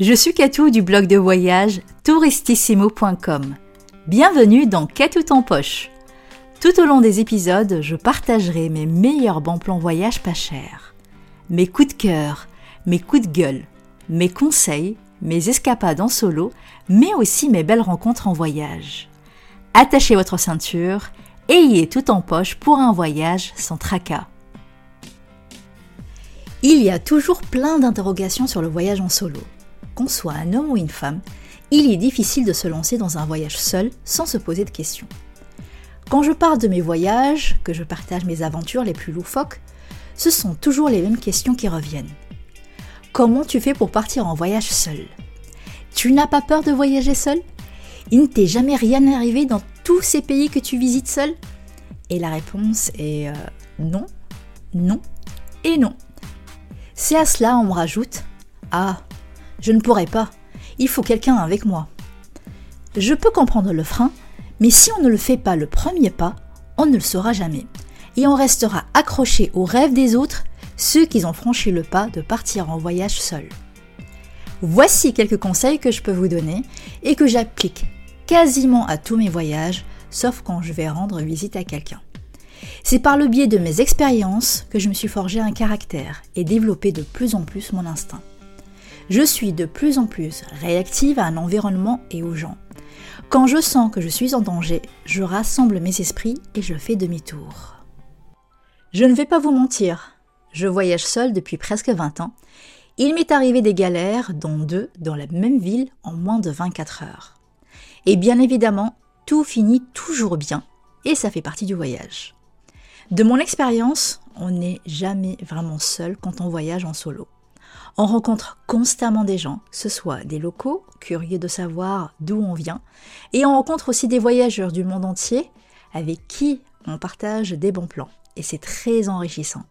Je suis Katou du blog de voyage touristissimo.com. Bienvenue dans Katou en poche. Tout au long des épisodes, je partagerai mes meilleurs bons plans voyage pas chers, mes coups de cœur, mes coups de gueule, mes conseils, mes escapades en solo, mais aussi mes belles rencontres en voyage. Attachez votre ceinture, ayez tout en poche pour un voyage sans tracas. Il y a toujours plein d'interrogations sur le voyage en solo qu'on soit un homme ou une femme, il est difficile de se lancer dans un voyage seul sans se poser de questions. Quand je parle de mes voyages, que je partage mes aventures les plus loufoques, ce sont toujours les mêmes questions qui reviennent. Comment tu fais pour partir en voyage seul? Tu n'as pas peur de voyager seul? Il ne t'est jamais rien arrivé dans tous ces pays que tu visites seul? Et la réponse est euh, non, non et non. C'est à cela on me rajoute Ah, je ne pourrai pas. Il faut quelqu'un avec moi. Je peux comprendre le frein, mais si on ne le fait pas le premier pas, on ne le saura jamais. Et on restera accroché aux rêves des autres, ceux qui ont franchi le pas de partir en voyage seul. Voici quelques conseils que je peux vous donner et que j'applique quasiment à tous mes voyages, sauf quand je vais rendre visite à quelqu'un. C'est par le biais de mes expériences que je me suis forgé un caractère et développé de plus en plus mon instinct je suis de plus en plus réactive à un environnement et aux gens. Quand je sens que je suis en danger, je rassemble mes esprits et je fais demi-tour. Je ne vais pas vous mentir, je voyage seul depuis presque 20 ans. Il m'est arrivé des galères, dont deux dans la même ville en moins de 24 heures. Et bien évidemment, tout finit toujours bien, et ça fait partie du voyage. De mon expérience, on n'est jamais vraiment seul quand on voyage en solo. On rencontre constamment des gens, ce soit des locaux, curieux de savoir d'où on vient, et on rencontre aussi des voyageurs du monde entier avec qui on partage des bons plans. Et c'est très enrichissant.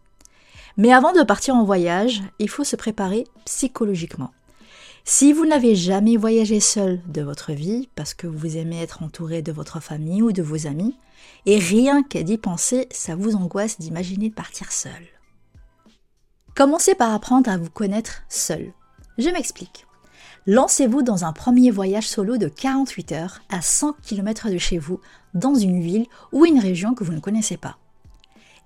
Mais avant de partir en voyage, il faut se préparer psychologiquement. Si vous n'avez jamais voyagé seul de votre vie, parce que vous aimez être entouré de votre famille ou de vos amis, et rien qu'à d'y penser, ça vous angoisse d'imaginer de partir seul. Commencez par apprendre à vous connaître seul. Je m'explique. Lancez-vous dans un premier voyage solo de 48 heures à 100 km de chez vous, dans une ville ou une région que vous ne connaissez pas.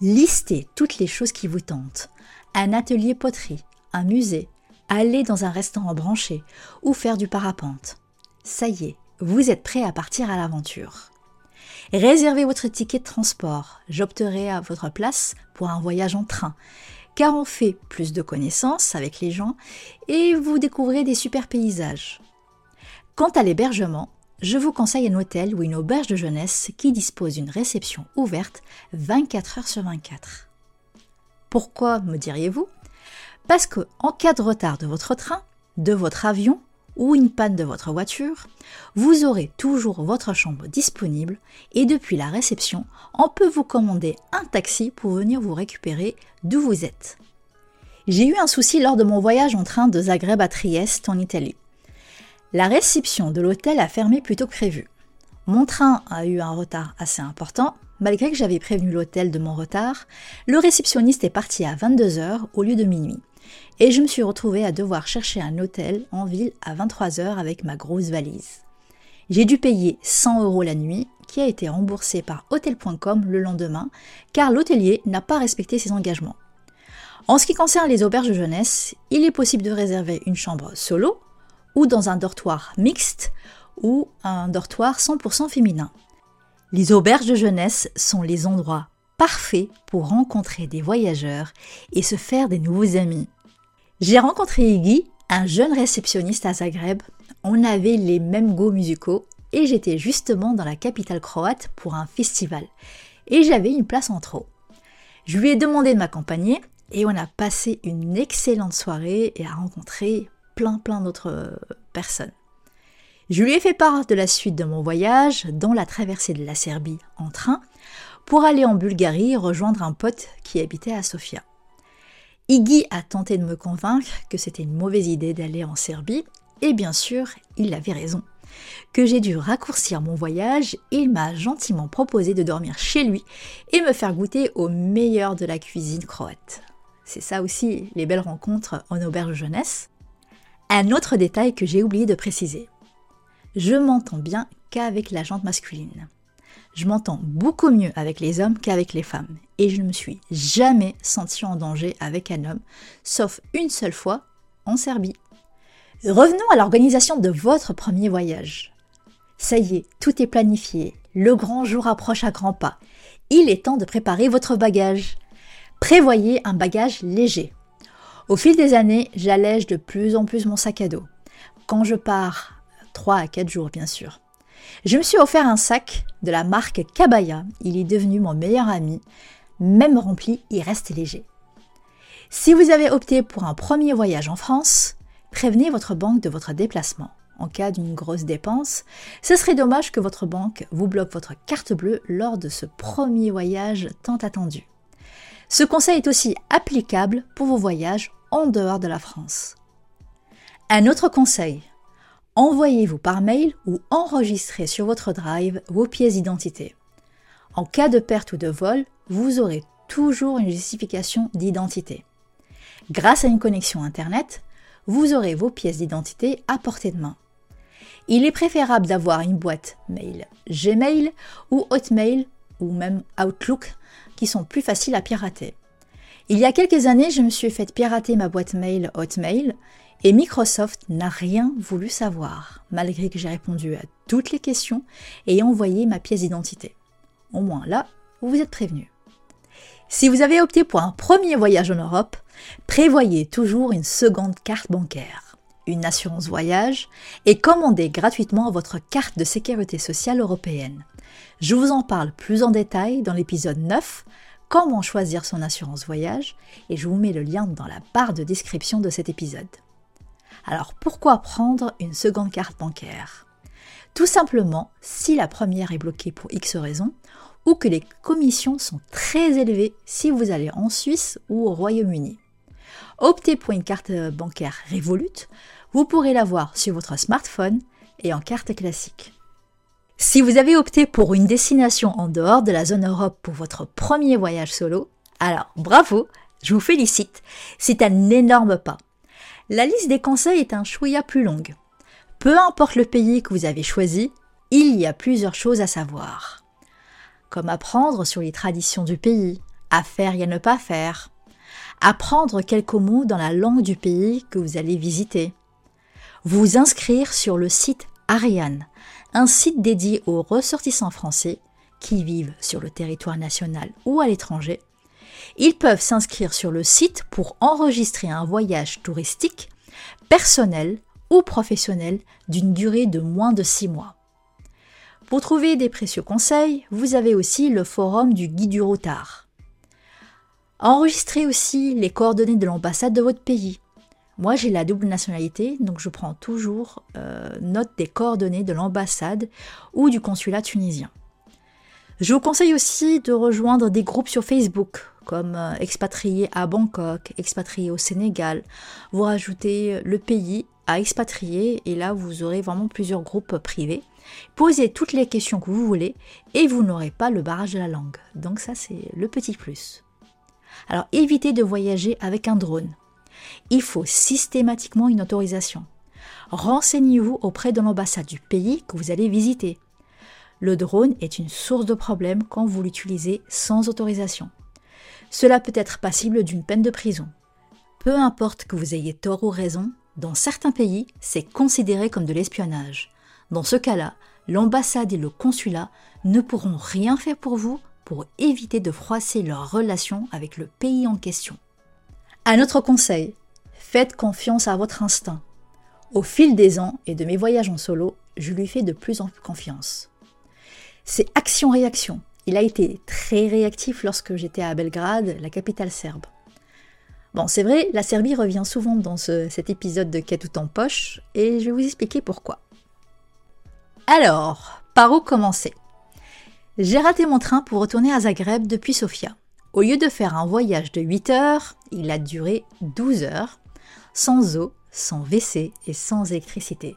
Listez toutes les choses qui vous tentent. Un atelier poterie, un musée, aller dans un restaurant branché ou faire du parapente. Ça y est, vous êtes prêt à partir à l'aventure. Réservez votre ticket de transport. J'opterai à votre place pour un voyage en train car on fait plus de connaissances avec les gens et vous découvrez des super paysages. Quant à l'hébergement, je vous conseille un hôtel ou une auberge de jeunesse qui dispose d'une réception ouverte 24 heures sur 24. Pourquoi, me diriez-vous? Parce que en cas de retard de votre train, de votre avion ou une panne de votre voiture, vous aurez toujours votre chambre disponible et depuis la réception, on peut vous commander un taxi pour venir vous récupérer d'où vous êtes. J'ai eu un souci lors de mon voyage en train de Zagreb à Trieste en Italie. La réception de l'hôtel a fermé plus tôt que prévu. Mon train a eu un retard assez important. Malgré que j'avais prévenu l'hôtel de mon retard, le réceptionniste est parti à 22h au lieu de minuit et je me suis retrouvée à devoir chercher un hôtel en ville à 23h avec ma grosse valise. J'ai dû payer 100 euros la nuit, qui a été remboursé par hotel.com le lendemain, car l'hôtelier n'a pas respecté ses engagements. En ce qui concerne les auberges de jeunesse, il est possible de réserver une chambre solo, ou dans un dortoir mixte, ou un dortoir 100% féminin. Les auberges de jeunesse sont les endroits parfaits pour rencontrer des voyageurs et se faire des nouveaux amis. J'ai rencontré Iggy, un jeune réceptionniste à Zagreb. On avait les mêmes goûts musicaux et j'étais justement dans la capitale croate pour un festival. Et j'avais une place en trop. Je lui ai demandé de m'accompagner et on a passé une excellente soirée et a rencontré plein plein d'autres euh, personnes. Je lui ai fait part de la suite de mon voyage, dont la traversée de la Serbie en train, pour aller en Bulgarie rejoindre un pote qui habitait à Sofia. Iggy a tenté de me convaincre que c'était une mauvaise idée d'aller en Serbie, et bien sûr, il avait raison. Que j'ai dû raccourcir mon voyage, il m'a gentiment proposé de dormir chez lui et me faire goûter au meilleur de la cuisine croate. C'est ça aussi les belles rencontres en auberge jeunesse. Un autre détail que j'ai oublié de préciser. Je m'entends bien qu'avec la jante masculine. Je m'entends beaucoup mieux avec les hommes qu'avec les femmes. Et je ne me suis jamais sentie en danger avec un homme, sauf une seule fois en Serbie. Revenons à l'organisation de votre premier voyage. Ça y est, tout est planifié. Le grand jour approche à grands pas. Il est temps de préparer votre bagage. Prévoyez un bagage léger. Au fil des années, j'allège de plus en plus mon sac à dos. Quand je pars, 3 à 4 jours bien sûr. Je me suis offert un sac de la marque Kabaya. Il est devenu mon meilleur ami. Même rempli, il reste léger. Si vous avez opté pour un premier voyage en France, prévenez votre banque de votre déplacement. En cas d'une grosse dépense, ce serait dommage que votre banque vous bloque votre carte bleue lors de ce premier voyage tant attendu. Ce conseil est aussi applicable pour vos voyages en dehors de la France. Un autre conseil, envoyez-vous par mail ou enregistrez sur votre drive vos pièces d'identité. En cas de perte ou de vol, vous aurez toujours une justification d'identité. Grâce à une connexion Internet, vous aurez vos pièces d'identité à portée de main. Il est préférable d'avoir une boîte mail Gmail ou Hotmail ou même Outlook qui sont plus faciles à pirater. Il y a quelques années, je me suis fait pirater ma boîte mail Hotmail et Microsoft n'a rien voulu savoir, malgré que j'ai répondu à toutes les questions et envoyé ma pièce d'identité. Au moins là, vous êtes prévenu. Si vous avez opté pour un premier voyage en Europe, prévoyez toujours une seconde carte bancaire, une assurance voyage et commandez gratuitement votre carte de sécurité sociale européenne. Je vous en parle plus en détail dans l'épisode 9, Comment choisir son assurance voyage, et je vous mets le lien dans la barre de description de cet épisode. Alors pourquoi prendre une seconde carte bancaire? Tout simplement si la première est bloquée pour X raisons ou que les commissions sont très élevées si vous allez en Suisse ou au Royaume-Uni. Optez pour une carte bancaire Revolut, vous pourrez l'avoir sur votre smartphone et en carte classique. Si vous avez opté pour une destination en dehors de la zone Europe pour votre premier voyage solo, alors bravo, je vous félicite, c'est un énorme pas. La liste des conseils est un chouïa plus longue. Peu importe le pays que vous avez choisi, il y a plusieurs choses à savoir. Comme apprendre sur les traditions du pays, à faire et à ne pas faire, apprendre quelques mots dans la langue du pays que vous allez visiter, vous inscrire sur le site Ariane, un site dédié aux ressortissants français qui vivent sur le territoire national ou à l'étranger. Ils peuvent s'inscrire sur le site pour enregistrer un voyage touristique, personnel ou professionnel d'une durée de moins de 6 mois. Pour trouver des précieux conseils, vous avez aussi le forum du guide du routard. Enregistrez aussi les coordonnées de l'ambassade de votre pays moi, j'ai la double nationalité, donc je prends toujours euh, note des coordonnées de l'ambassade ou du consulat tunisien. Je vous conseille aussi de rejoindre des groupes sur Facebook, comme euh, expatriés à Bangkok, expatriés au Sénégal. Vous rajoutez le pays à expatrier et là, vous aurez vraiment plusieurs groupes privés. Posez toutes les questions que vous voulez et vous n'aurez pas le barrage de la langue. Donc ça, c'est le petit plus. Alors évitez de voyager avec un drone il faut systématiquement une autorisation. Renseignez-vous auprès de l'ambassade du pays que vous allez visiter. Le drone est une source de problème quand vous l'utilisez sans autorisation. Cela peut être passible d'une peine de prison. Peu importe que vous ayez tort ou raison, dans certains pays, c'est considéré comme de l'espionnage. Dans ce cas-là, l'ambassade et le consulat ne pourront rien faire pour vous pour éviter de froisser leurs relations avec le pays en question. Un autre conseil, faites confiance à votre instinct. Au fil des ans et de mes voyages en solo, je lui fais de plus en plus confiance. C'est action-réaction. Il a été très réactif lorsque j'étais à Belgrade, la capitale serbe. Bon, c'est vrai, la Serbie revient souvent dans cet épisode de Quai tout en poche, et je vais vous expliquer pourquoi. Alors, par où commencer? J'ai raté mon train pour retourner à Zagreb depuis Sofia. Au lieu de faire un voyage de 8 heures, il a duré 12 heures, sans eau, sans WC et sans électricité.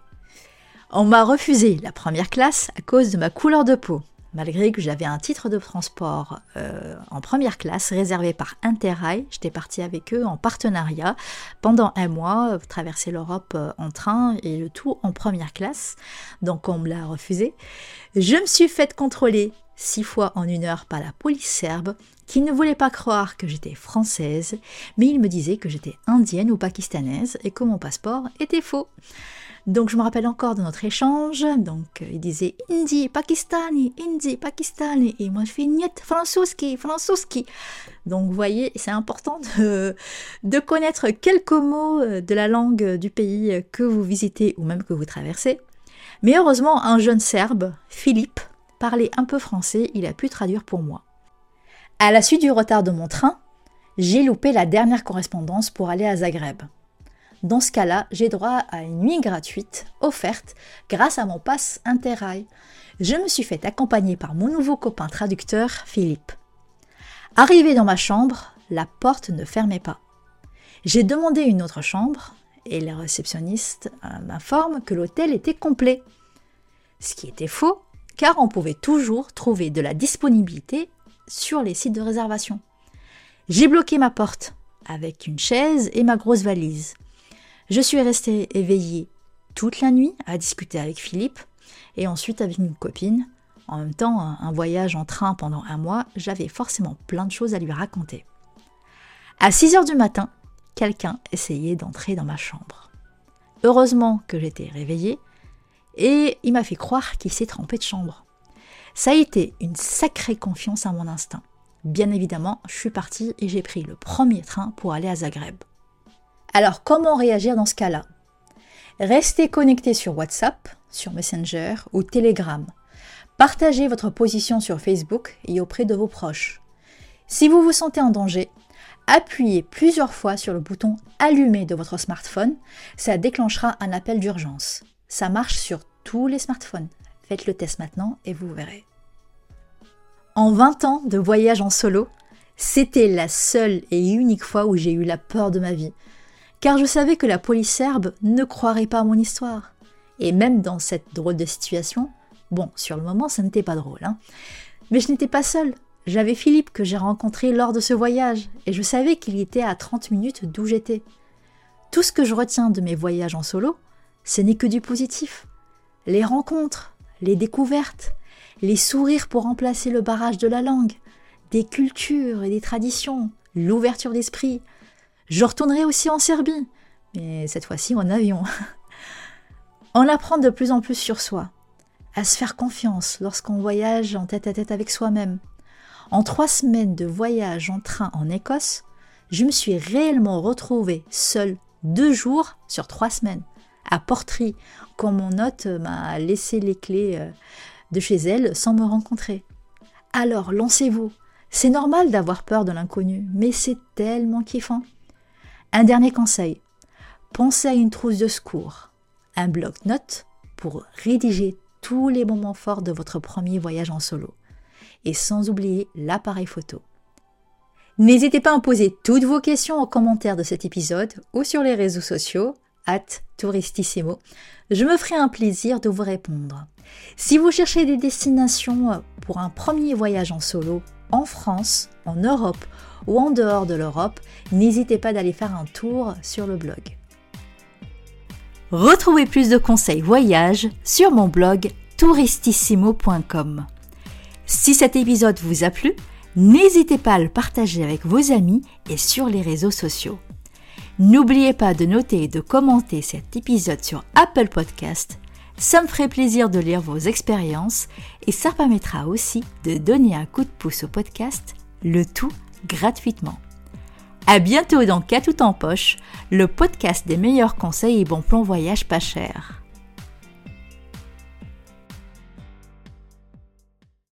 On m'a refusé la première classe à cause de ma couleur de peau. Malgré que j'avais un titre de transport euh, en première classe réservé par Interrail. J'étais partie avec eux en partenariat pendant un mois, euh, traverser l'Europe euh, en train et le tout en première classe. Donc on me l'a refusé. Je me suis faite contrôler six fois en une heure par la police serbe qui ne voulait pas croire que j'étais française, mais il me disait que j'étais indienne ou pakistanaise et que mon passeport était faux. Donc je me rappelle encore de notre échange. Donc il disait Indi, Pakistani, Indi, Pakistani. Et moi je fais Niet, Fransouski, Fransouski. Donc vous voyez, c'est important de, de connaître quelques mots de la langue du pays que vous visitez ou même que vous traversez. Mais heureusement, un jeune Serbe, Philippe, parlait un peu français, il a pu traduire pour moi. À la suite du retard de mon train, j'ai loupé la dernière correspondance pour aller à Zagreb. Dans ce cas-là, j'ai droit à une nuit gratuite offerte grâce à mon passe Interrail. Je me suis fait accompagner par mon nouveau copain traducteur, Philippe. Arrivé dans ma chambre, la porte ne fermait pas. J'ai demandé une autre chambre et la réceptionniste euh, m'informe que l'hôtel était complet. Ce qui était faux, car on pouvait toujours trouver de la disponibilité sur les sites de réservation. J'ai bloqué ma porte avec une chaise et ma grosse valise. Je suis restée éveillée toute la nuit à discuter avec Philippe et ensuite avec une copine. En même temps, un voyage en train pendant un mois, j'avais forcément plein de choses à lui raconter. À 6 heures du matin, quelqu'un essayait d'entrer dans ma chambre. Heureusement que j'étais réveillée et il m'a fait croire qu'il s'est trompé de chambre. Ça a été une sacrée confiance à mon instinct. Bien évidemment, je suis partie et j'ai pris le premier train pour aller à Zagreb. Alors comment réagir dans ce cas-là? Restez connecté sur WhatsApp, sur Messenger ou Telegram. Partagez votre position sur Facebook et auprès de vos proches. Si vous vous sentez en danger, appuyez plusieurs fois sur le bouton Allumer de votre smartphone, ça déclenchera un appel d'urgence. Ça marche sur tous les smartphones. Faites le test maintenant et vous verrez. En 20 ans de voyage en solo, c'était la seule et unique fois où j'ai eu la peur de ma vie car je savais que la police serbe ne croirait pas à mon histoire. Et même dans cette drôle de situation, bon, sur le moment, ça n'était pas drôle, hein, mais je n'étais pas seule. J'avais Philippe que j'ai rencontré lors de ce voyage, et je savais qu'il était à 30 minutes d'où j'étais. Tout ce que je retiens de mes voyages en solo, ce n'est que du positif. Les rencontres, les découvertes, les sourires pour remplacer le barrage de la langue, des cultures et des traditions, l'ouverture d'esprit, je retournerai aussi en Serbie, mais cette fois-ci en avion. On apprend de plus en plus sur soi, à se faire confiance lorsqu'on voyage en tête à tête avec soi-même. En trois semaines de voyage en train en Écosse, je me suis réellement retrouvée seule deux jours sur trois semaines à Portree, quand mon hôte m'a laissé les clés euh, de chez elle sans me rencontrer. Alors lancez-vous. C'est normal d'avoir peur de l'inconnu, mais c'est tellement kiffant. Un dernier conseil, pensez à une trousse de secours, un bloc-notes pour rédiger tous les moments forts de votre premier voyage en solo, et sans oublier l'appareil photo. N'hésitez pas à poser toutes vos questions en commentaire de cet épisode ou sur les réseaux sociaux, at Touristissimo. Je me ferai un plaisir de vous répondre. Si vous cherchez des destinations pour un premier voyage en solo en France, en Europe ou en dehors de l'Europe, n'hésitez pas d'aller faire un tour sur le blog. Retrouvez plus de conseils voyage sur mon blog touristissimo.com. Si cet épisode vous a plu, n'hésitez pas à le partager avec vos amis et sur les réseaux sociaux. N'oubliez pas de noter et de commenter cet épisode sur Apple Podcast. Ça me ferait plaisir de lire vos expériences et ça permettra aussi de donner un coup de pouce au podcast, le tout gratuitement. À bientôt dans Cas tout en poche, le podcast des meilleurs conseils et bons plans voyage pas cher.